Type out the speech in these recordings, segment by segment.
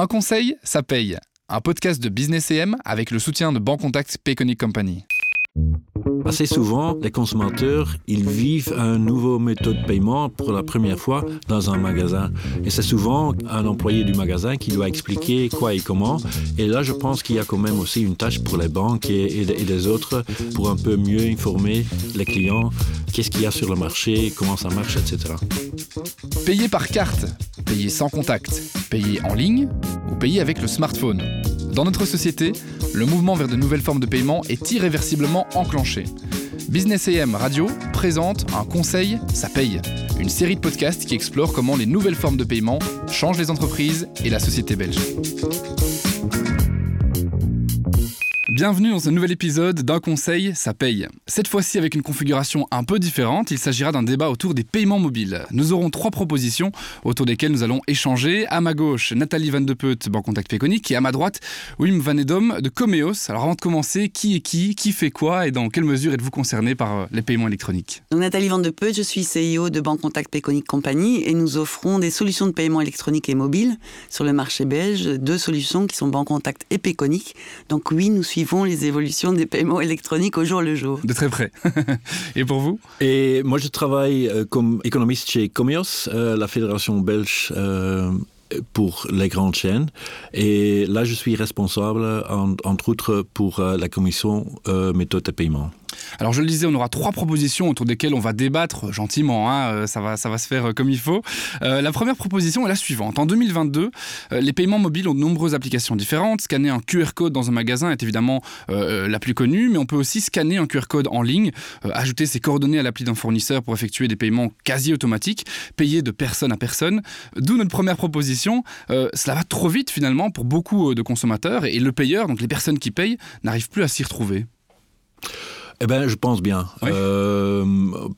Un conseil, ça paye. Un podcast de Business EM avec le soutien de Bancontact Payconic Company. Assez souvent, les consommateurs, ils vivent une nouvelle méthode de paiement pour la première fois dans un magasin. Et c'est souvent un employé du magasin qui doit expliquer quoi et comment. Et là, je pense qu'il y a quand même aussi une tâche pour les banques et les autres pour un peu mieux informer les clients qu'est-ce qu'il y a sur le marché, comment ça marche, etc. Payer par carte, payer sans contact, payer en ligne ou payer avec le smartphone. Dans notre société, le mouvement vers de nouvelles formes de paiement est irréversiblement enclenché. Business AM Radio présente un conseil, ça paye, une série de podcasts qui explore comment les nouvelles formes de paiement changent les entreprises et la société belge. Bienvenue dans ce nouvel épisode d'un conseil, ça paye. Cette fois-ci avec une configuration un peu différente, il s'agira d'un débat autour des paiements mobiles. Nous aurons trois propositions autour desquelles nous allons échanger. À ma gauche, Nathalie Van de Peut, Banque Contact Péconique, et à ma droite, Wim Van Edom de Comeos. Alors avant de commencer, qui est qui, qui fait quoi et dans quelle mesure êtes-vous concerné par les paiements électroniques? Donc Nathalie Van de Peut, je suis CEO de Banque Contact Péconique Compagnie et nous offrons des solutions de paiement électronique et mobile sur le marché belge, deux solutions qui sont Banque Contact et Péconique. Donc oui, nous suivons les évolutions des paiements électroniques au jour le jour. De très près. et pour vous? Et moi, je travaille comme économiste chez Comios, euh, la fédération belge. Euh pour les grandes chaînes. Et là, je suis responsable, en, entre autres, pour euh, la commission euh, méthode de paiement. Alors je le disais, on aura trois propositions autour desquelles on va débattre gentiment, hein, ça, va, ça va se faire comme il faut. Euh, la première proposition est la suivante. En 2022, euh, les paiements mobiles ont de nombreuses applications différentes. Scanner un QR code dans un magasin est évidemment euh, la plus connue, mais on peut aussi scanner un QR code en ligne, euh, ajouter ses coordonnées à l'appli d'un fournisseur pour effectuer des paiements quasi automatiques, payer de personne à personne. D'où notre première proposition. Euh, cela va trop vite finalement pour beaucoup de consommateurs et le payeur, donc les personnes qui payent, n'arrivent plus à s'y retrouver. Eh bien, je pense bien. Oui. Euh,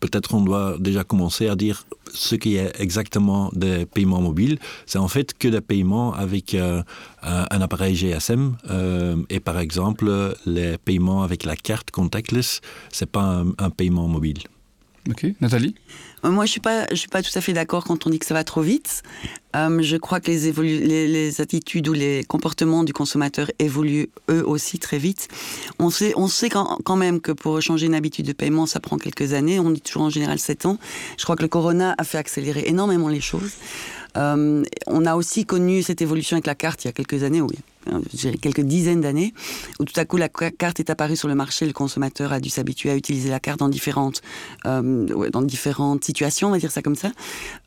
Peut-être on doit déjà commencer à dire ce qui est exactement des paiements mobiles. C'est en fait que des paiements avec euh, un appareil GSM euh, et par exemple les paiements avec la carte contactless, c'est pas un, un paiement mobile. Ok, Nathalie? Moi, je suis pas, je suis pas tout à fait d'accord quand on dit que ça va trop vite. Euh, je crois que les, les, les attitudes ou les comportements du consommateur évoluent eux aussi très vite. On sait, on sait quand, quand même que pour changer une habitude de paiement, ça prend quelques années. On dit toujours en général 7 ans. Je crois que le corona a fait accélérer énormément les choses. Euh, on a aussi connu cette évolution avec la carte il y a quelques années, oui, quelques dizaines d'années, où tout à coup la carte est apparue sur le marché, le consommateur a dû s'habituer à utiliser la carte dans différentes, euh, dans différentes situations, on va dire ça comme ça.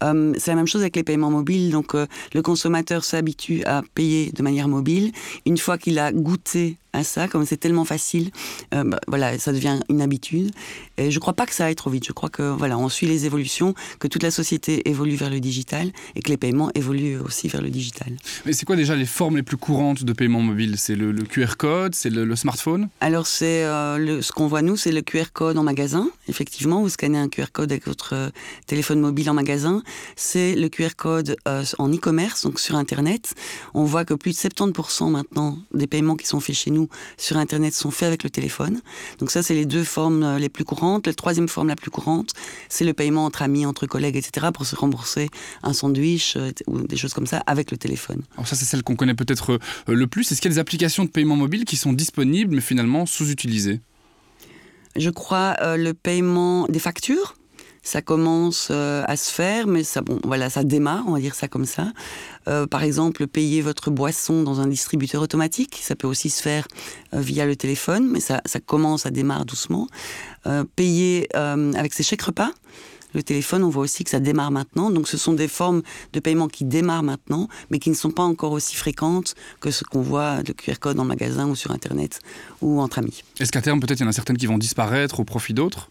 Euh, c'est la même chose avec les paiements mobiles, donc euh, le consommateur s'habitue à payer de manière mobile. Une fois qu'il a goûté à ça, comme c'est tellement facile, euh, bah, voilà, ça devient une habitude. Et je crois pas que ça aille trop vite. Je crois que voilà, on suit les évolutions, que toute la société évolue vers le digital et que les paiements évoluent aussi vers le digital. Mais c'est quoi déjà les formes les plus courantes de paiement mobile? C'est le, le, QR code, c'est le, le, smartphone? Alors c'est euh, ce qu'on voit nous, c'est le QR code en magasin. Effectivement, vous scannez un QR code avec votre euh, téléphone mobile en magasin. C'est le QR code euh, en e-commerce, donc sur Internet. On voit que plus de 70% maintenant des paiements qui sont faits chez nous sur Internet sont faits avec le téléphone. Donc ça, c'est les deux formes les plus courantes. La troisième forme la plus courante, c'est le paiement entre amis, entre collègues, etc. pour se rembourser un sandwich euh, ou des choses comme ça avec le téléphone. Alors ça, c'est celle qu'on connaît peut-être euh, le plus. Est-ce qu'il y a des applications de paiement mobile qui sont disponibles mais finalement sous-utilisées? Je crois euh, le paiement des factures ça commence euh, à se faire, mais ça, bon, voilà, ça démarre, on va dire ça comme ça. Euh, par exemple, payer votre boisson dans un distributeur automatique, ça peut aussi se faire euh, via le téléphone, mais ça, ça commence, ça démarre doucement. Euh, payer euh, avec ses chèques repas, le téléphone, on voit aussi que ça démarre maintenant. Donc ce sont des formes de paiement qui démarrent maintenant, mais qui ne sont pas encore aussi fréquentes que ce qu'on voit de QR code en magasin ou sur Internet ou entre amis. Est-ce qu'à terme, peut-être, il y en a certaines qui vont disparaître au profit d'autres?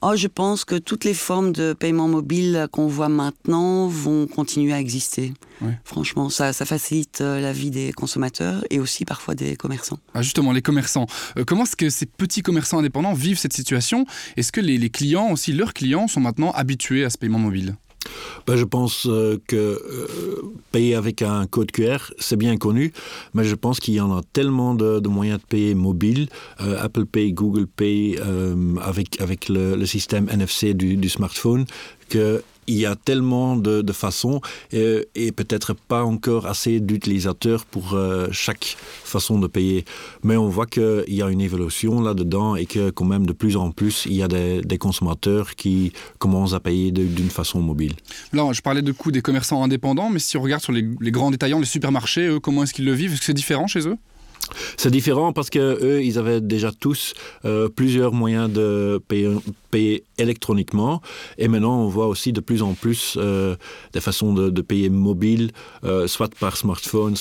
Oh, je pense que toutes les formes de paiement mobile qu'on voit maintenant vont continuer à exister. Franchement, ça, ça facilite euh, la vie des consommateurs et aussi parfois des commerçants. Ah, justement, les commerçants. Euh, comment est-ce que ces petits commerçants indépendants vivent cette situation? Est-ce que les, les clients, aussi leurs clients, sont maintenant habitués à ce paiement mobile? Ben, je pense euh, que euh, payer avec un code QR, c'est bien connu, mais je pense qu'il y en a tellement de, moyens de payer mobile, euh, Apple Pay, Google Pay, avec, avec le, système NFC du smartphone, que il y a tellement de, façons et, et peut-être pas encore assez d'utilisateurs pour euh, chaque façon de payer. Mais on voit qu'il y a une évolution là-dedans et que quand même de plus en plus, il y a des, consommateurs qui commencent à payer d'une façon mobile. Je parlais de coûts des commerçants indépendants, mais si on regarde sur les, grands détaillants, les supermarchés, comment est-ce qu'ils le vivent? Est-ce que c'est différent chez eux? C'est différent parce que eux, ils avaient déjà tous euh, plusieurs moyens de payer, électroniquement et maintenant on voit aussi de plus en plus euh, des façons de, payer mobile, euh, soit par smartphone,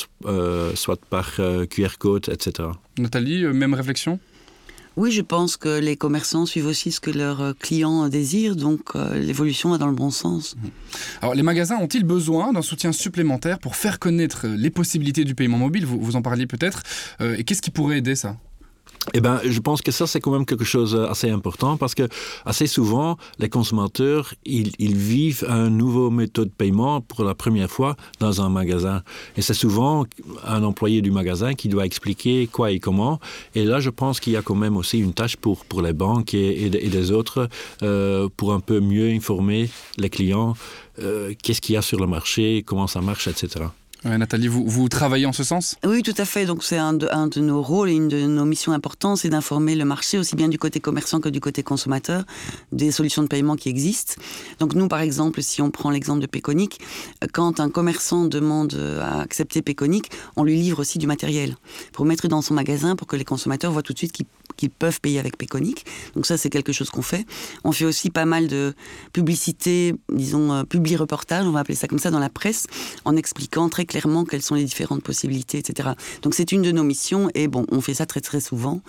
soit par QR code, etc. Nathalie, même réflexion? Oui, je pense que les commerçants suivent aussi ce que leurs euh, clients désirent, donc euh, l'évolution va dans le bon sens. Alors, les magasins ont-ils besoin d'un soutien supplémentaire pour faire connaître les possibilités du paiement mobile? Vous, vous en parliez peut-être. Euh, et qu'est-ce qui pourrait aider ça? Eh ben, je pense que ça c'est quand même quelque chose assez important parce que assez souvent les consommateurs ils, vivent un nouveau méthode de paiement pour la première fois dans un magasin. Et c'est souvent un employé du magasin qui doit expliquer quoi et comment. Et là je pense qu'il y a quand même aussi une tâche pour pour les banques et, et, et des autres euh, pour un peu mieux informer les clients euh, qu'est-ce qu'il y a sur le marché comment ça marche etc Nathalie, vous, travaillez en ce sens? Oui, tout à fait. Donc c'est un, un de nos rôles et une de nos missions importantes, c'est d'informer le marché aussi bien du côté commerçant que du côté consommateur des solutions de paiement qui existent. Donc nous, par exemple, si on prend l'exemple de Péconic, quand un commerçant demande à accepter Péconic, on lui livre aussi du matériel pour mettre dans son magasin pour que les consommateurs voient tout de suite qu'ils qu peuvent payer avec Péconic. Donc ça, c'est quelque chose qu'on fait. On fait aussi pas mal de publicité, disons, euh, publi-reportage, on va appeler ça comme ça, dans la presse, en expliquant très clairement quelles sont les différentes possibilités, etc. Donc c'est une de nos missions et bon, on fait ça très très souvent.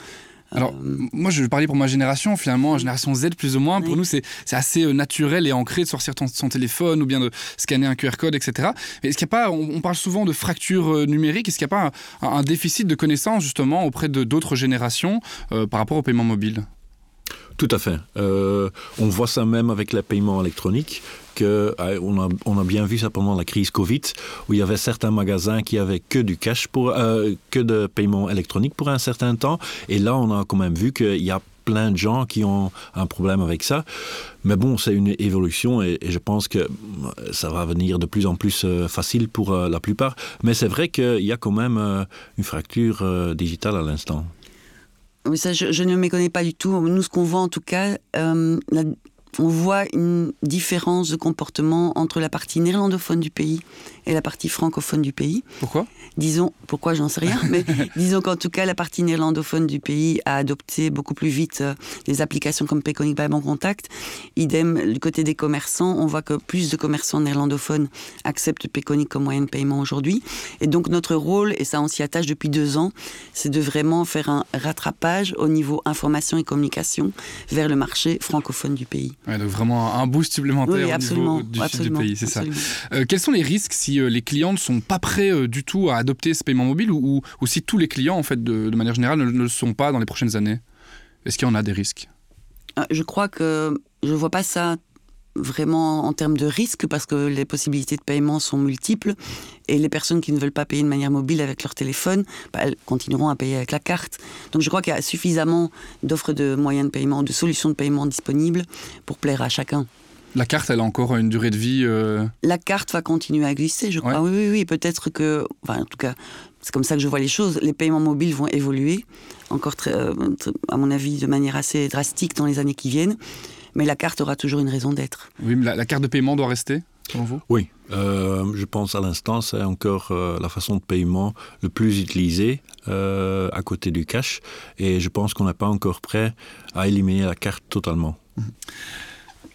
Alors, euh... moi, je vais parler pour ma génération, finalement, génération Z plus ou moins. Oui. Pour nous, c'est assez euh, naturel et ancré de sortir ton, son téléphone ou bien de scanner un QR code, etc. Mais est-ce qu'il n'y a pas, on, on, parle souvent de fracture euh, numérique, est-ce qu'il n'y a pas un, un, déficit de connaissances, justement, auprès d'autres générations euh, par rapport au paiement mobile? Tout à fait. Euh, on voit ça même avec les paiements électroniques. Euh, on, a, bien vu ça pendant la crise Covid, où il y avait certains magasins qui avaient que du cash, pour, euh, que de paiement électronique pour un certain temps. Et là, on a quand même vu qu'il y a plein de gens qui ont un problème avec ça. Mais bon, c'est une évolution et, je pense que ça va venir de plus en plus euh, facile pour euh, la plupart. Mais c'est vrai qu'il y a quand même euh, une fracture euh, digitale à l'instant. Ça, je, ne connais pas du tout. Nous, ce qu'on voit en tout cas, euh, la, on voit une différence de comportement entre la partie néerlandophone du pays et la partie francophone du pays. Pourquoi? Disons, pourquoi j'en sais rien, mais disons qu'en tout cas, la partie néerlandophone du pays a adopté beaucoup plus vite euh, des applications comme Payconic by Bank Contact. Idem, du côté des commerçants, on voit que plus de commerçants néerlandophones acceptent Payconic comme moyen de paiement aujourd'hui. Et donc, notre rôle, et ça on s'y attache depuis deux ans, c'est de vraiment faire un rattrapage au niveau information et communication vers le marché francophone du pays. Ouais, donc vraiment un boost supplémentaire oui, au niveau du sud du pays, c'est ça. Euh, quels sont les risques si euh, les clients ne sont pas prêts euh, du tout à adopter ce paiement mobile ou, ou, si tous les clients, en fait, de, manière générale, ne, le sont pas dans les prochaines années? Est-ce qu'il y en a des risques? Euh, Je crois que je ne vois pas ça vraiment en termes de risque parce que les possibilités de paiement sont multiples et les personnes qui ne veulent pas payer de manière mobile avec leur téléphone bah, elles continueront à payer avec la carte. Donc je crois qu'il y a suffisamment d'offres de moyens de paiement de solutions de paiement disponibles pour plaire à chacun la carte elle a encore une durée de vie euh... la carte va continuer à exister je crois. Ouais. oui oui, oui peut-être que enfin, en tout cas c'est comme ça que je vois les choses. Les paiements mobiles vont évoluer encore très, euh, à mon avis de manière assez drastique dans les années qui viennent. Mais la carte aura toujours une raison d'être. Oui, mais la, la, carte de paiement doit rester vous? Oui, euh, je pense à l'instant c'est encore euh, la façon de paiement le plus utilisé euh, à côté du cash. Et je pense qu'on n'est pas encore prêt à éliminer la carte totalement.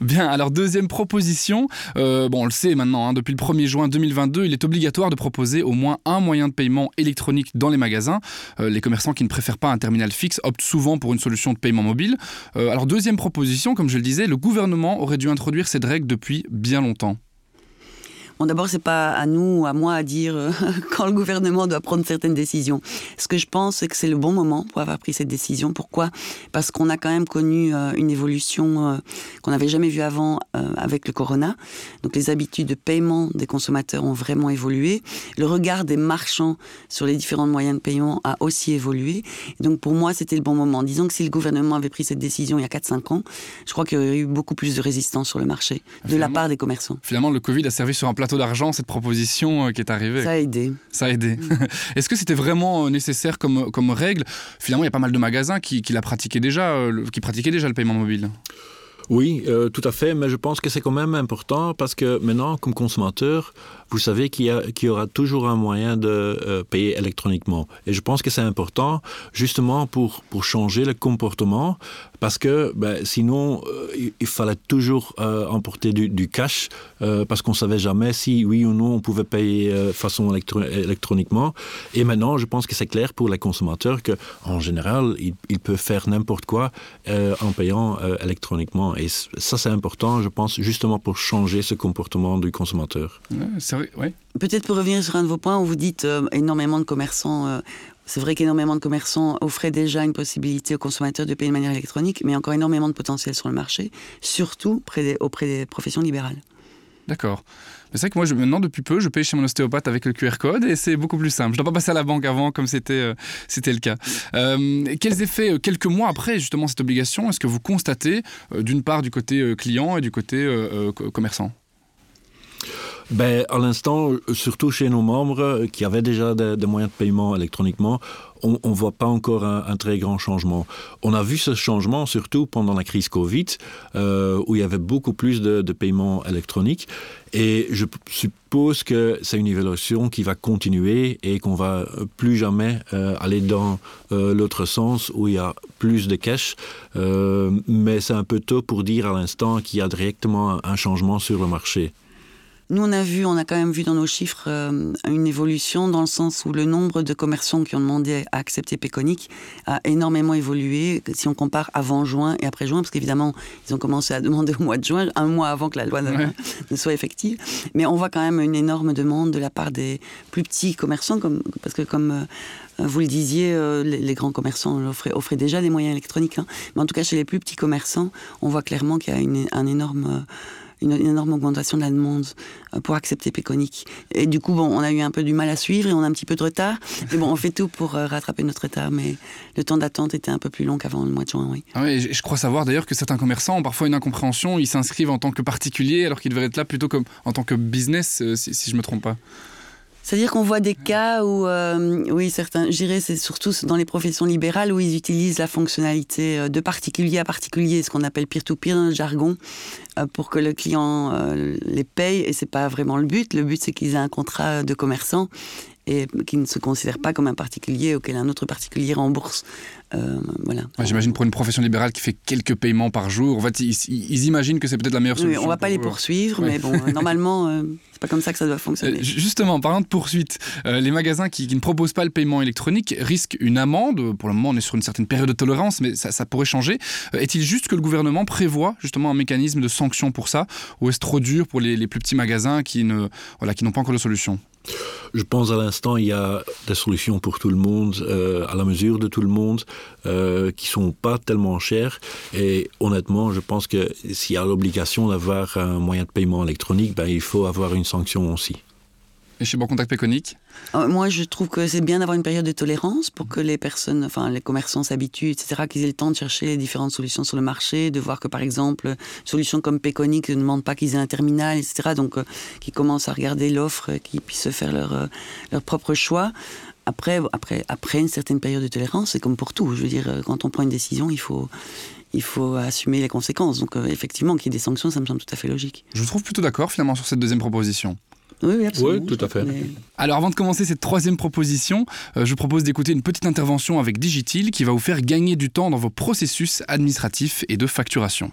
Bien, alors deuxième proposition, euh, bon on le sait maintenant, hein, depuis le 1er juin 2022, il est obligatoire de proposer au moins un moyen de paiement électronique dans les magasins. Euh, les commerçants qui ne préfèrent pas un terminal fixe optent souvent pour une solution de paiement mobile. Euh, alors deuxième proposition, comme je le disais, le gouvernement aurait dû introduire cette règle depuis bien longtemps. Bon, d'abord, c'est pas à nous, à moi, à dire euh, quand le gouvernement doit prendre certaines décisions. Ce que je pense, c'est que c'est le bon moment pour avoir pris cette décision. Pourquoi? Parce qu'on a quand même connu euh, une évolution euh, qu'on n'avait jamais vue avant avec le corona. Donc, les habitudes de paiement des consommateurs ont vraiment évolué. Le regard des marchands sur les différents moyens de paiement a aussi évolué. donc, pour moi, c'était le bon moment. Disons que si le gouvernement avait pris cette décision il y a 4-5 ans, je crois qu'il y aurait eu beaucoup plus de résistance sur le marché de la part des commerçants. Finalement, le Covid a servi sur un plateau d'argent cette proposition euh, qui est arrivée. Ça a aidé. Ça a aidé. Mm. Est-ce que c'était vraiment euh, nécessaire comme, comme règle? Finalement, il y a pas mal de magasins qui, qui, la pratiquaient déjà, euh, qui pratiquaient déjà le paiement mobile. Oui, euh, tout à fait, mais je pense que c'est quand même important parce que maintenant, comme consommateur, vous savez qu'il y, y, aura toujours un moyen de euh, payer électroniquement. Et je pense que c'est important justement pour, pour changer le comportement parce que ben, sinon, euh, il, il, fallait toujours euh, emporter du, du cash euh, parce qu'on ne savait jamais si oui ou non on pouvait payer de euh, façon électro électroniquement. Et maintenant, je pense que c'est clair pour les consommateurs qu'en général, ils, ils peuvent faire n'importe quoi euh, en payant euh, électroniquement. Et ça, c'est important, je pense, justement pour changer ce comportement du consommateur. Ouais. Peut-être pour revenir sur un de vos points où vous dites euh, énormément de commerçants, euh, c'est vrai qu'énormément de commerçants offraient déjà une possibilité aux consommateurs de payer de manière électronique, mais encore énormément de potentiel sur le marché, surtout auprès des professions libérales. D'accord. C'est vrai que moi, maintenant, depuis peu, je paye chez mon ostéopathe avec le QR code et c'est beaucoup plus simple. Je ne dois pas passer à la banque avant comme c'était euh, le cas. Euh, quels effets, euh, quelques mois après justement cette obligation, est-ce que vous constatez d'une part du côté client et du côté commerçant? Ben, à l'instant, surtout chez nos membres qui avaient déjà des, moyens de paiement électroniquement, on ne voit pas encore un, très grand changement. On a vu ce changement surtout pendant la crise Covid, euh, où il y avait beaucoup plus de, paiements électroniques. Et je suppose que c'est une évaluation qui va continuer et qu'on va plus jamais euh, aller dans euh, l'autre sens où il y a plus de cash. Euh, mais c'est un peu tôt pour dire à l'instant qu'il y a directement un changement sur le marché. Nous, on a vu, on a quand même vu dans nos chiffres euh, une évolution dans le sens où le nombre de commerçants qui ont demandé à accepter Péconic a énormément évolué si on compare avant juin et après juin, parce qu'évidemment, ils ont commencé à demander au mois de juin, un mois avant que la loi ne, ouais. ne soit effective. Mais on voit quand même une énorme demande de la part des plus petits commerçants, comme, parce que comme euh, vous le disiez, euh, les, les grands commerçants offraient, offraient déjà des moyens électroniques. Hein. Mais en tout cas, chez les plus petits commerçants, on voit clairement qu'il y a une, un énorme... Euh, une, énorme augmentation de la demande euh, pour accepter Péconic. Et du coup, bon, on a eu un peu du mal à suivre et on a un petit peu de retard. Mais bon, on fait tout pour euh, rattraper notre retard. Mais le temps d'attente était un peu plus long qu'avant le mois de juin, oui. Ah je crois savoir d'ailleurs que certains commerçants ont parfois une incompréhension. Ils s'inscrivent en tant que particulier alors qu'ils devraient être là plutôt comme en tant que business, euh, si, si je ne me trompe pas. C'est-à-dire qu'on voit des cas où, euh, oui, certains, j'irais, c'est surtout dans les professions libérales où ils utilisent la fonctionnalité euh, de particulier à particulier, ce qu'on appelle peer-to-peer dans le jargon, euh, pour que le client les paye. Et c'est pas vraiment le but. Le but, c'est qu'ils aient un contrat de commerçant et qui ne se considère pas comme un particulier auquel un autre particulier rembourse. Euh, voilà. Ouais, J'imagine pour une profession libérale qui fait quelques paiements par jour, en fait, ils, ils imaginent que c'est peut-être la meilleure solution. Oui, on va pas les poursuivre, ouais. mais bon, normalement, euh, c'est pas comme ça que ça doit fonctionner. Euh, justement, parlant de poursuite, euh, les magasins qui, qui ne proposent pas le paiement électronique risquent une amende. Pour le moment, on est sur une certaine période de tolérance, mais ça, ça pourrait changer. Euh, Est-il juste que le gouvernement prévoit justement un mécanisme de sanction pour ça, ou est-ce trop dur pour les, les plus petits magasins qui ne voilà, qui n'ont pas encore de solution? Je pense à l'instant, il y a des solutions pour tout le monde, euh, à la mesure de tout le monde, euh, qui sont pas tellement chères. Et honnêtement, je pense que s'il y a l'obligation d'avoir un moyen de paiement électronique, ben, il faut avoir une sanction aussi. Et chez Bon Contact Péconique Euh, moi, je trouve que c'est bien d'avoir une période de tolérance pour que les personnes, enfin les commerçants s'habituent, etc., qu'ils aient le temps de chercher les différentes solutions sur le marché, de voir que par exemple, une solution comme Péconic ne demande pas qu'ils aient un terminal, etc., donc euh, qu'ils commencent à regarder l'offre, euh, qu'ils puissent se faire leur, euh, leur propre choix. Après, après, après une certaine période de tolérance, c'est comme pour tout. Je veux dire, quand on prend une décision, il faut, il faut assumer les conséquences. Donc, euh, effectivement, qu'il y ait des sanctions, ça me semble tout à fait logique. Je vous trouve plutôt d'accord finalement sur cette deuxième proposition. Oui, oui, absolument. Oui, tout à fait. Mais... Alors avant de commencer cette troisième proposition, euh, je vous propose d'écouter une petite intervention avec Digitil qui va vous faire gagner du temps dans vos processus administratifs et de facturation.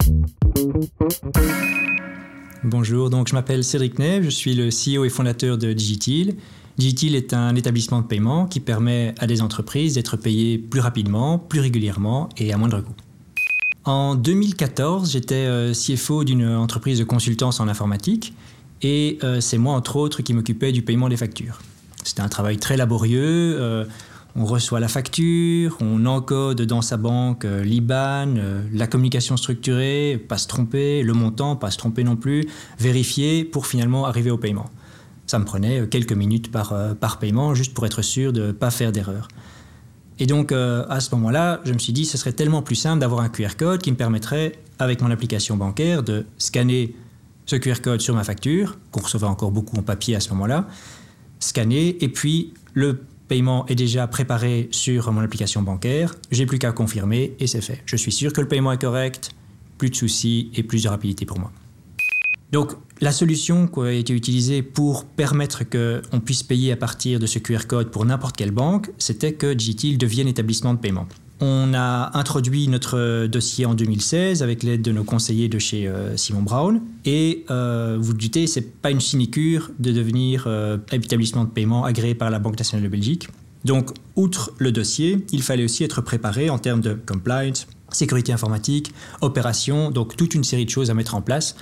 Bonjour, donc je m'appelle Cédric Ney, je suis le CEO et fondateur de Digitil. Digitil est un établissement de paiement qui permet à des entreprises d'être payées plus rapidement, plus régulièrement et à moindre coût. En 2014, j'étais euh, CFO d'une entreprise de consultance en informatique Et euh, c'est moi, entre autres, qui m'occupais du paiement des factures. C'était un travail très laborieux. Euh, on reçoit la facture, on encode dans sa banque euh, l'IBAN, la communication structurée, pas se tromper, le montant, pas se tromper non plus, vérifier pour finalement arriver au paiement. Ça me prenait quelques minutes par, par paiement, juste pour être sûr de ne pas faire d'erreur. Et donc, à ce moment-là, je me suis dit, ce serait tellement plus simple d'avoir un QR code qui me permettrait, avec mon application bancaire, de scanner ce QR code sur ma facture, qu'on recevait encore beaucoup en papier à ce moment-là, scanner, et puis le paiement est déjà préparé sur mon application bancaire, j'ai plus qu'à confirmer et c'est fait. Je suis sûr que le paiement est correct, plus de soucis et plus de rapidité pour moi. Donc la solution qui a été utilisée pour permettre qu'on puisse payer à partir de ce QR code pour n'importe quelle banque, c'était que Digitil devienne établissement de paiement. On a introduit notre dossier en 2016 avec l'aide de nos conseillers de chez euh, Simon Brown. Et euh, vous doutez, ce n'est pas une sinécure de devenir euh, établissement de paiement agréé par la Banque nationale de Belgique. Donc, outre le dossier, il fallait aussi être préparé en termes de compliance, sécurité informatique, opération, donc toute une série de choses à mettre en place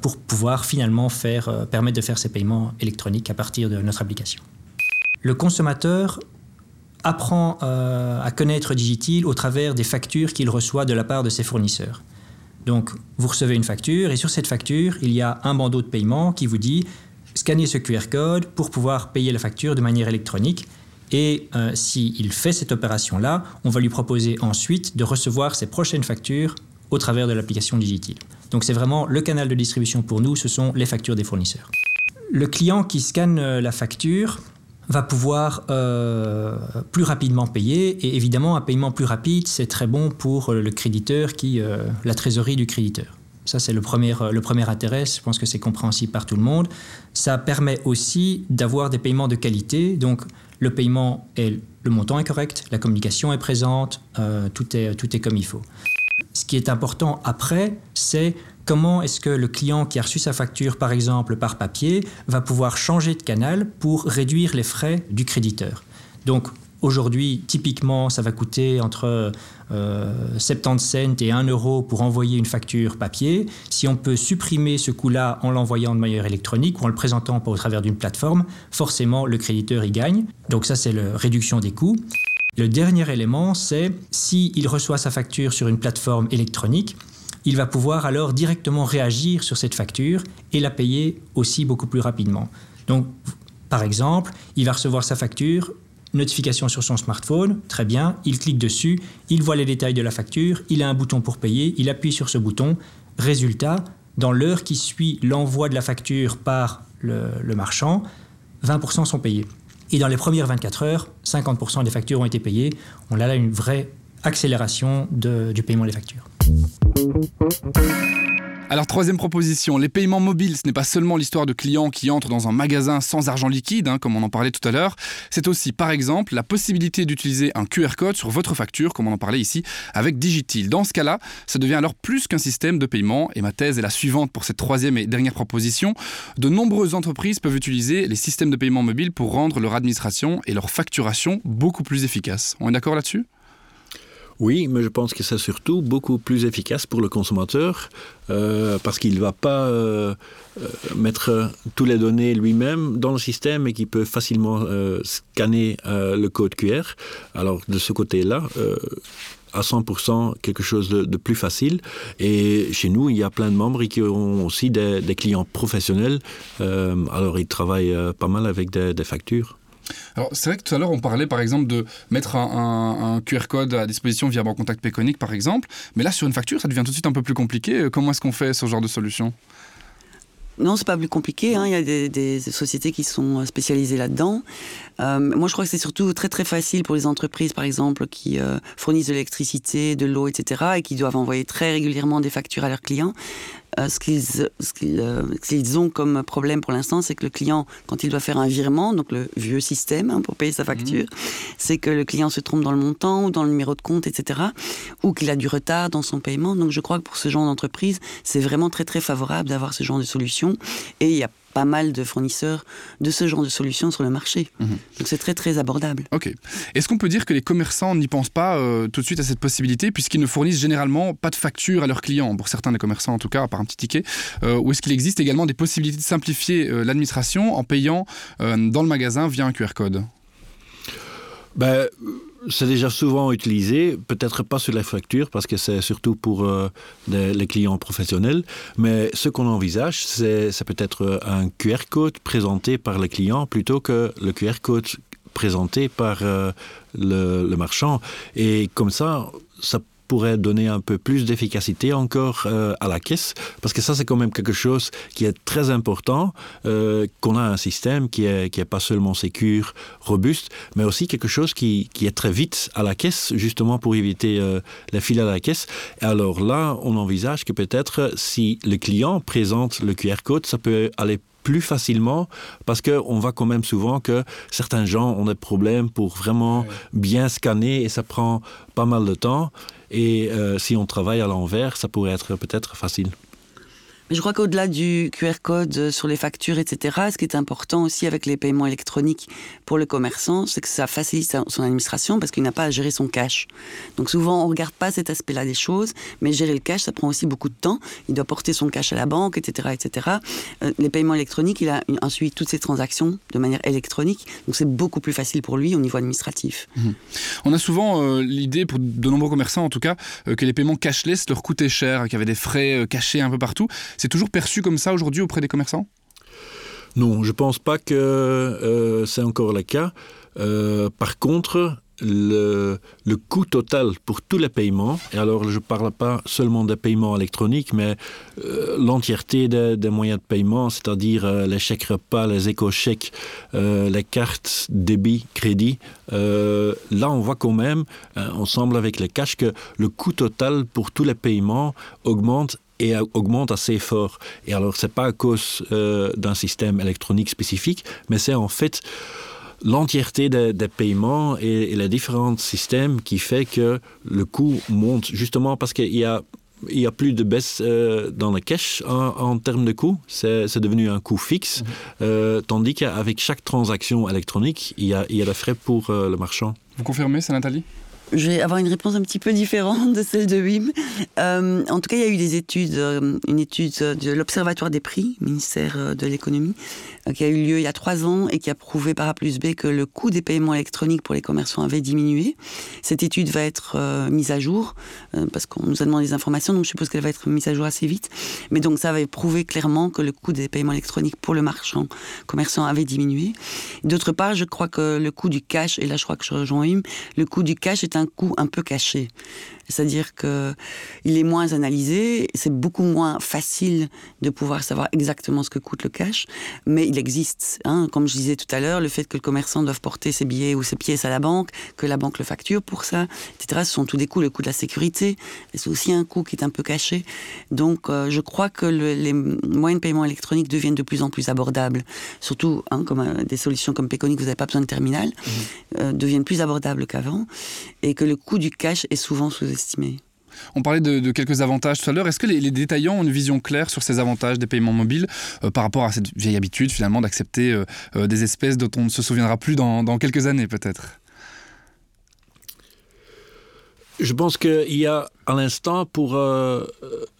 pour pouvoir finalement faire, permettre de faire ces paiements électroniques à partir de notre application. Le consommateur apprend euh, à connaître Digitil au travers des factures qu'il reçoit de la part de ses fournisseurs. Donc, vous recevez une facture et sur cette facture, il y a un bandeau de paiement qui vous dit scannez ce QR code pour pouvoir payer la facture de manière électronique. Et euh, s'il fait cette opération-là, on va lui proposer ensuite de recevoir ses prochaines factures au travers de l'application Digitil. Donc c'est vraiment le canal de distribution pour nous, ce sont les factures des fournisseurs. Le client qui scanne euh, la facture, va pouvoir euh, plus rapidement payer. Et évidemment, un paiement plus rapide, c'est très bon pour le créditeur, qui, euh, la trésorerie du créditeur. Ça, c'est le premier, euh, le premier intérêt. Je pense que c'est compréhensible par tout le monde. Ça permet aussi d'avoir des paiements de qualité. Donc, le paiement est, le montant est correct, la communication est présente, tout, est, tout est comme il faut. Ce qui est important après, c'est comment est-ce que le client qui a reçu sa facture, par exemple, par papier, va pouvoir changer de canal pour réduire les frais du créditeur? Donc, Aujourd'hui, typiquement, ça va coûter entre 70 euh, cents et 1 euro pour envoyer une facture papier. Si on peut supprimer ce coût-là en l'envoyant de manière électronique ou en le présentant au travers d'une plateforme, forcément, le créditeur y gagne. Donc ça, c'est la réduction des coûts. Le dernier élément, c'est s'il reçoit sa facture sur une plateforme électronique, il va pouvoir alors directement réagir sur cette facture et la payer aussi beaucoup plus rapidement. Donc, par exemple, il va recevoir sa facture, notification sur son smartphone, très bien, il clique dessus, il voit les détails de la facture, il a un bouton pour payer, il appuie sur ce bouton. Résultat, dans l'heure qui suit l'envoi de la facture par le, marchand, 20% sont payés. Et dans les premières 24 heures, 50% des factures ont été payées. On a là une vraie accélération du paiement des factures. Alors troisième proposition, les paiements mobiles, ce n'est pas seulement l'histoire de clients qui entrent dans un magasin sans argent liquide, hein, comme on en parlait tout à l'heure, c'est aussi par exemple la possibilité d'utiliser un QR code sur votre facture, comme on en parlait ici, avec Digitil. Dans ce cas-là, ça devient alors plus qu'un système de paiement, et ma thèse est la suivante pour cette troisième et dernière proposition. De nombreuses entreprises peuvent utiliser les systèmes de paiement mobile pour rendre leur administration et leur facturation beaucoup plus efficaces. On est d'accord là-dessus? Oui, mais je pense que c'est surtout beaucoup plus efficace pour le consommateur euh, parce qu'il ne va pas euh, euh, mettre toutes les données lui-même dans le système et qu'il peut facilement scanner le code QR. Alors de ce côté-là, à 100% quelque chose de, plus facile. Et chez nous, il y a plein de membres qui ont aussi des, clients professionnels. alors ils travaillent pas mal avec des factures. Alors, c'est vrai que tout à l'heure, on parlait par exemple de mettre un, QR code à disposition via Banque Contact Péconique, par exemple. Mais là, sur une facture, ça devient tout de suite un peu plus compliqué. Euh, comment est-ce qu'on fait ce genre de solution? Non, c'est pas plus compliqué. Hein. Il y a des, sociétés qui sont spécialisées là-dedans. Euh, moi, je crois que c'est surtout très très facile pour les entreprises, par exemple, qui euh, fournissent de l'électricité, de l'eau, etc., et qui doivent envoyer très régulièrement des factures à leurs clients. Euh, ce qu'ils euh, ont comme problème pour l'instant, c'est que le client, quand il doit faire un virement, donc le vieux système hein, pour payer sa facture, mhm. c'est que le client se trompe dans le montant ou dans le numéro de compte, etc., ou qu'il a du retard dans son paiement. Donc je crois que pour ce genre d'entreprise, c'est vraiment très très favorable d'avoir ce genre de solution. Et il y a pas mal de fournisseurs de ce genre de solutions sur le marché. Mhm. Donc c'est très très abordable. Ok. Est-ce qu'on peut dire que les commerçants n'y pensent pas euh, tout de suite à cette possibilité, puisqu'ils ne fournissent généralement pas de facture à leurs clients, pour certains des commerçants en tout cas, à part un petit ticket, euh, ou est-ce qu'il existe également des possibilités de simplifier euh, l'administration en payant euh, dans le magasin via un QR code? Ben, c'est déjà souvent utilisé, peut-être pas sur la facture parce que c'est surtout pour euh, les, les clients professionnels, mais ce qu'on envisage, c'est peut-être un QR code présenté par le client plutôt que le QR code présenté par euh, le, le marchand. Et comme ça, ça pourrait donner un peu plus d'efficacité encore euh, à la caisse, parce que ça c'est quand même quelque chose qui est très important, euh, qu'on a un système qui est, qui est pas seulement sécure, robuste, mais aussi quelque chose qui, qui est très vite à la caisse, justement pour éviter euh, la file à la caisse. Et alors là, on envisage que peut-être si le client présente le QR code, ça peut aller plus facilement parce qu'on voit quand même souvent que certains gens ont des problèmes pour vraiment bien scanner et ça prend pas mal de temps. Et euh, si on travaille à l'envers, ça pourrait être peut-être facile. Je crois qu'au-delà du QR code euh, sur les factures, etc., ce qui est important aussi avec les paiements électroniques pour le commerçant, c'est que ça facilite son administration parce qu'il n'a pas à gérer son cash. Donc souvent, on ne regarde pas cet aspect-là des choses, mais gérer le cash, ça prend aussi beaucoup de temps. Il doit porter son cash à la banque, etc. etc. Euh, les paiements électroniques, il a un toutes ces transactions de manière électronique, donc c'est beaucoup plus facile pour lui au niveau administratif. On a souvent euh, l'idée, pour de nombreux commerçants en tout cas, que les paiements cashless leur coûtaient cher, qu'il y avait des frais cachés un peu partout. C'est toujours perçu comme ça aujourd'hui auprès des commerçants? Non, je pense pas que euh, c'est encore le cas. Euh, par contre, le, coût total pour tous les paiements, et alors je ne parle pas seulement des paiements électroniques, mais euh, l'entièreté des, moyens de paiement, c'est-à-dire les chèques repas, les éco-chèques, les cartes débit, crédit, là on voit quand même, ensemble avec le cash, que le coût total pour tous les paiements augmente et augmente assez fort. Et alors, c'est pas à cause euh, d'un système électronique spécifique, mais c'est en fait l'entièreté des, des paiements et, et les différents systèmes qui fait que le coût monte. Justement parce qu'il y a il y a plus de baisse euh, dans le cash en, en termes de coût, c'est c'est devenu un coût fixe, euh, tandis qu'avec chaque transaction électronique, il y a, il y a des frais pour euh, le marchand. Vous confirmez, c'est Nathalie? Je vais avoir une réponse un petit peu différente de celle de Wim. Euh, en tout cas, il y a eu des études, euh, une étude de l'Observatoire des prix, ministère euh, de l'économie, qui a eu lieu il y a trois ans et qui a prouvé par A plus B que le coût des paiements électroniques pour les commerçants avait diminué. Cette étude va être mise à jour parce qu'on nous a demandé des informations, donc je suppose qu'elle va être mise à jour assez vite. Mais donc ça va prouver clairement que le coût des paiements électroniques pour le marchand commerçant avait diminué. D'autre part, je crois que le coût du cash, et là je crois que je rejoins Wim, le coût du cash est un coût un peu caché. C'est-à-dire que il est moins analysé, c'est beaucoup moins facile de pouvoir savoir exactement ce que coûte le cash, mais il existe. Hein. Comme je disais tout à l'heure, le fait que le commerçant doive porter ses billets ou ses pièces à la banque, que la banque le facture pour ça, etc. Ce sont tous des coûts. Le coût de la sécurité, c'est aussi un coût qui est un peu caché. Donc, euh, je crois que le- les moyens de paiement électroniques deviennent de plus en plus abordables. Surtout, hein, comme euh, des solutions comme Peconic, vous n'avez pas besoin de terminal, euh, deviennent plus abordables qu'avant, et que le coût du cash est souvent sous-estimé. On parlait de, de quelques avantages tout à l'heure. Est-ce que les, les détaillants ont une vision claire sur ces avantages des paiements mobiles euh, par rapport à cette vieille habitude finalement d'accepter euh, euh, des espèces dont on ne se souviendra plus dans, dans quelques années peut-être? Je pense qu'il y a à l'instant pour euh,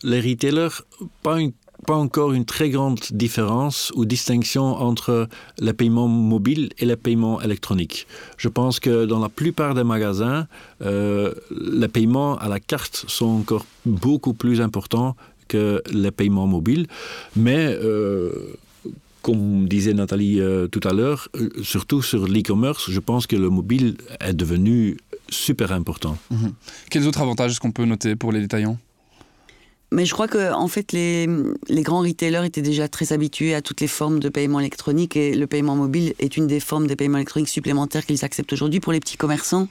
les retailers pas, une, pas encore une très grande différence ou distinction entre les paiements mobiles et les paiements électroniques. Je pense que dans la plupart des magasins, euh, les paiements à la carte sont encore beaucoup plus importants que les paiements mobiles, mais euh, comme disait Nathalie euh, tout à l'heure, surtout sur l'e-commerce, je pense que le mobile est devenu super important. Mhm. Quels autres avantages est-ce qu'on peut noter pour les détaillants? Mais je crois que en fait les, les grands retailers étaient déjà très habitués à toutes les formes de paiement électronique et le paiement mobile est une des formes de paiement électronique supplémentaires qu'ils acceptent aujourd'hui pour les petits commerçants.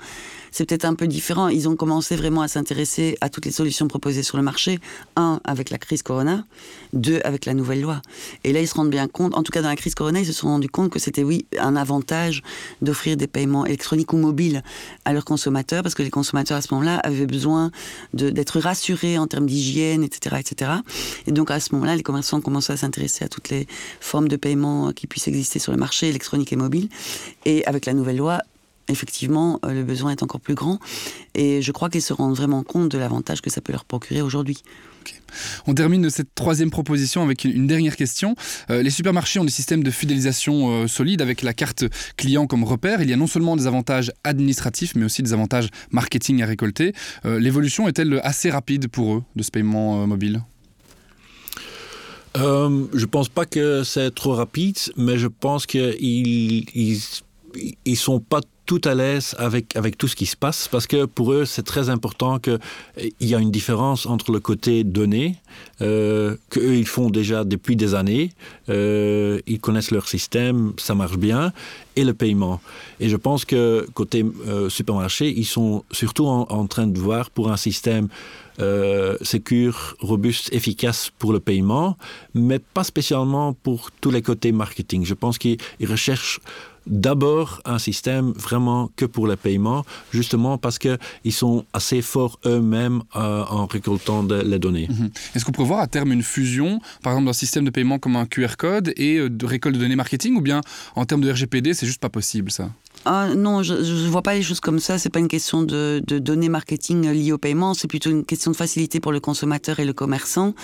C'est peut-être un peu différent. Ils ont commencé vraiment à s'intéresser à toutes les solutions proposées sur le marché. Un, avec la crise Corona. Deux, avec la nouvelle loi. Et là, ils se rendent bien compte, en tout cas dans la crise Corona, ils se sont rendus compte que c'était, oui, un avantage d'offrir des paiements électroniques ou mobiles à leurs consommateurs, parce que les consommateurs à ce moment-là avaient besoin d'être rassurés en termes d'hygiène, etc., etc. Et donc à ce moment-là, les commerçants commencé à s'intéresser à toutes les formes de paiement qui puissent exister sur le marché électronique et mobile. Et avec la nouvelle loi, effectivement, euh, le besoin est encore plus grand. Et je crois qu'ils se rendent vraiment compte de l'avantage que ça peut leur procurer aujourd'hui. On termine cette troisième proposition avec une dernière question. Euh, les supermarchés ont des systèmes de fidélisation euh, solides avec la carte client comme repère. Il y a non seulement des avantages administratifs, mais aussi des avantages marketing à récolter. L'évolution est-elle assez rapide pour eux de ce paiement mobile? Euh, je pense pas que c'est trop rapide, mais je pense qu'ils ils, ils sont pas tout à l'aise avec, avec tout ce qui se passe parce que pour eux, c'est très important qu'il y a une différence entre le côté donné, euh, qu'eux, ils font déjà depuis des années, euh, ils connaissent leur système, ça marche bien, et le paiement. Et je pense que côté euh, supermarché, ils sont surtout en, train de voir pour un système euh, sécure, robuste, efficace pour le paiement, mais pas spécialement pour tous les côtés marketing. Je pense qu'ils recherchent d'abord un système vraiment que pour les paiements, justement parce qu'ils sont assez forts eux-mêmes euh, en récoltant de, les données. Mhm. Est-ce qu'on pourrait voir à terme une fusion, par exemple, d'un système de paiement comme un QR code et euh, de récolte de données marketing, ou bien en termes de RGPD, c'est juste pas possible ça? Ah, non, je ne vois pas les choses comme ça. C'est pas une question de, de, données marketing liées au paiement. C'est plutôt une question de facilité pour le consommateur et le commerçant.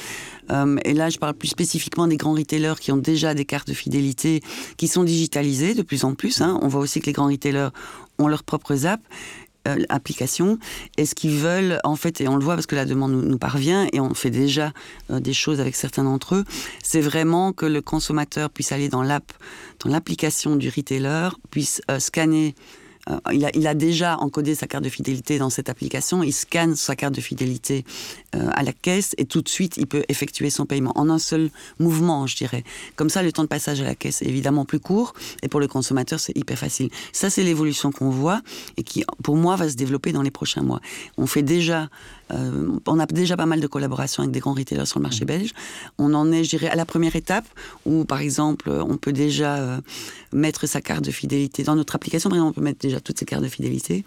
Euh, et là, je parle plus spécifiquement des grands retailers qui ont déjà des cartes de fidélité qui sont digitalisées de plus en plus. Hein. On voit aussi que les grands retailers ont leurs propres apps euh, application et ce qu'ils veulent en fait et on le voit parce que la demande nous, parvient et on fait déjà euh, des choses avec certains d'entre eux c'est vraiment que le consommateur puisse aller dans l'app dans l'application du retailer puisse euh, scanner euh, il, a, déjà encodé sa carte de fidélité dans cette application, il scanne sa carte de fidélité euh, à la caisse et tout de suite il peut effectuer son paiement en un seul mouvement, je dirais. Comme ça, le temps de passage à la caisse est évidemment plus court et pour le consommateur, c'est hyper facile. Ça, c'est l'évolution qu'on voit et qui, pour moi, va se développer dans les prochains mois. On fait déjà euh, on a déjà pas mal de collaborations avec des grands retailers sur le marché belge. On en est, je dirais, à la première étape où, par exemple, on peut déjà euh, mettre sa carte de fidélité dans notre application. Par exemple, on peut mettre déjà toutes ces cartes de fidélité.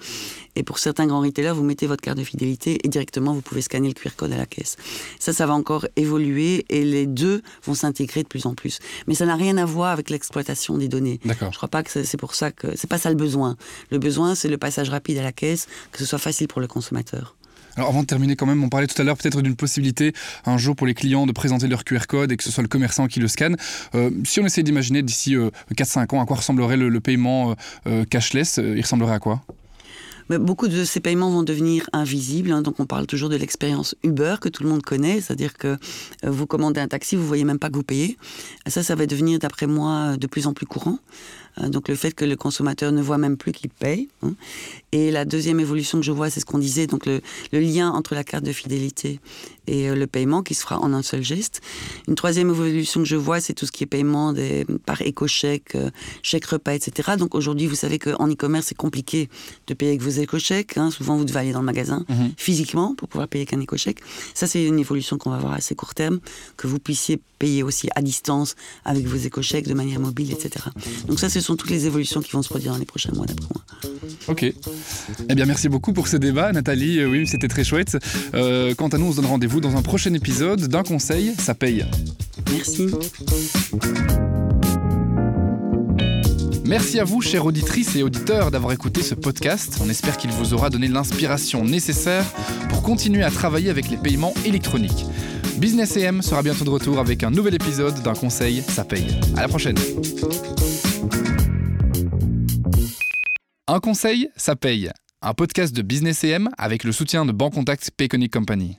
Et pour certains grands retailers, vous mettez votre carte de fidélité et directement, vous pouvez scanner le QR code à la caisse. Ça, ça va encore évoluer et les deux vont s'intégrer de plus en plus. Mais ça n'a rien à voir avec l'exploitation des données. D'accord. Je crois pas que c'est pour ça que c'est pas ça le besoin. Le besoin, c'est le passage rapide à la caisse, que ce soit facile pour le consommateur. Alors avant de terminer quand même, on parlait tout à l'heure peut-être d'une possibilité un jour pour les clients de présenter leur QR code et que ce soit le commerçant qui le scanne. Euh, si on essaie d'imaginer d'ici euh, 4-5 ans à quoi ressemblerait le, paiement euh, euh cashless, euh, il ressemblerait à quoi? Mais beaucoup de ces paiements vont devenir invisibles. Hein, donc on parle toujours de l'expérience Uber que tout le monde connaît, c'est-à-dire que vous commandez un taxi, vous voyez même pas que vous payez. Ça, ça va devenir, d'après moi, de plus en plus courant. Euh, donc le fait que le consommateur ne voit même plus qu'il paye. Hein. Et la deuxième évolution que je vois, c'est ce qu'on disait, donc le, le, lien entre la carte de fidélité et euh, le paiement qui se fera en un seul geste. Une troisième évolution que je vois, c'est tout ce qui est paiement des, par éco-chèque, euh, chèque repas, etc. Donc aujourd'hui, vous savez qu'en e-commerce, c'est compliqué de payer avec vos éco-chèques. Hein. Souvent, vous devez aller dans le magasin mmh. physiquement pour pouvoir payer avec un éco-chèque. Ça, c'est une évolution qu'on va voir à assez court terme, que vous puissiez payer aussi à distance avec vos éco-chèques de manière mobile, etc. Donc ça, ce sont toutes les évolutions qui vont se produire dans les prochains mois, d'après moi. Ok. Eh bien, merci beaucoup pour ce débat, Nathalie. Euh, oui, c'était très chouette. Euh, quant à nous, on se donne rendez-vous dans un prochain épisode d'un conseil, ça paye. Merci. Merci à vous, chères auditrices et auditeurs, d'avoir écouté ce podcast. On espère qu'il vous aura donné l'inspiration nécessaire pour continuer à travailler avec les paiements électroniques. Business AM sera bientôt de retour avec un nouvel épisode d'un conseil, ça paye. À la prochaine. Un conseil, ça paye. Un podcast de Business AM avec le soutien de Bancontact Payconic Company.